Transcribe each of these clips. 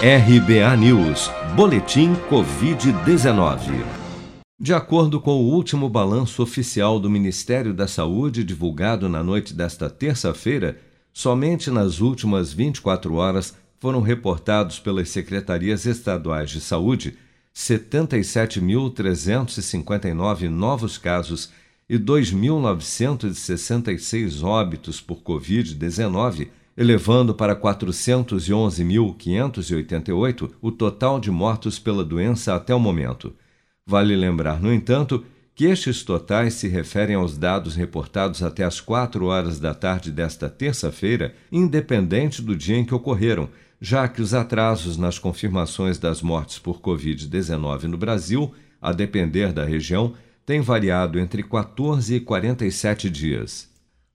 RBA News, Boletim Covid-19. De acordo com o último balanço oficial do Ministério da Saúde, divulgado na noite desta terça-feira, somente nas últimas 24 horas foram reportados pelas secretarias estaduais de saúde 77.359 novos casos e 2.966 óbitos por Covid-19 elevando para 411.588 o total de mortos pela doença até o momento. Vale lembrar, no entanto, que estes totais se referem aos dados reportados até as 4 horas da tarde desta terça-feira, independente do dia em que ocorreram, já que os atrasos nas confirmações das mortes por Covid-19 no Brasil, a depender da região, têm variado entre 14 e 47 dias.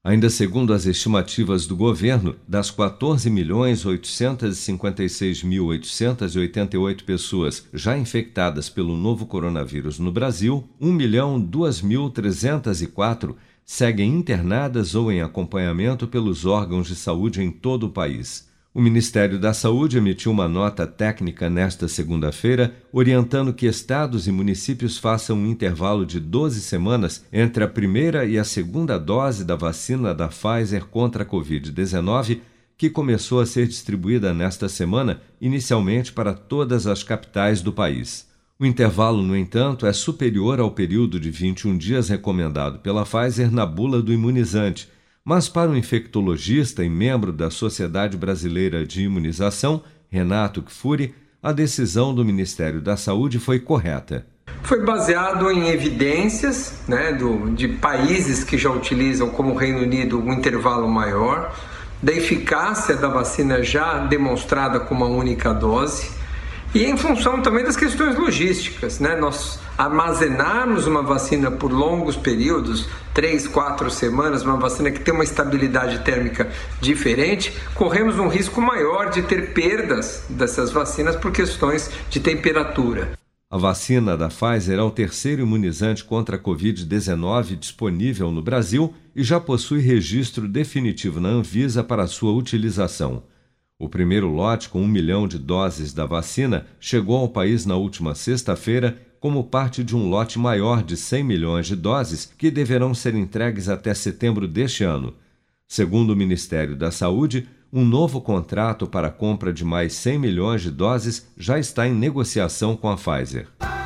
Ainda segundo as estimativas do governo, das 14.856.888 pessoas já infectadas pelo novo coronavírus no Brasil, 1.002.304 seguem internadas ou em acompanhamento pelos órgãos de saúde em todo o país. O Ministério da Saúde emitiu uma nota técnica nesta segunda-feira, orientando que estados e municípios façam um intervalo de 12 semanas entre a primeira e a segunda dose da vacina da Pfizer contra a Covid-19, que começou a ser distribuída nesta semana, inicialmente para todas as capitais do país. O intervalo, no entanto, é superior ao período de 21 dias recomendado pela Pfizer na bula do imunizante mas para o infectologista e membro da Sociedade Brasileira de Imunização, Renato Kfouri, a decisão do Ministério da Saúde foi correta. Foi baseado em evidências né, do, de países que já utilizam, como o Reino Unido, um intervalo maior, da eficácia da vacina já demonstrada com uma única dose e em função também das questões logísticas, né? Nós armazenarmos uma vacina por longos períodos, três, quatro semanas, uma vacina que tem uma estabilidade térmica diferente, corremos um risco maior de ter perdas dessas vacinas por questões de temperatura. A vacina da Pfizer é o terceiro imunizante contra a Covid-19 disponível no Brasil e já possui registro definitivo na Anvisa para sua utilização. O primeiro lote, com um milhão de doses da vacina, chegou ao país na última sexta-feira como parte de um lote maior de 100 milhões de doses que deverão ser entregues até setembro deste ano. Segundo o Ministério da Saúde, um novo contrato para a compra de mais 100 milhões de doses já está em negociação com a Pfizer.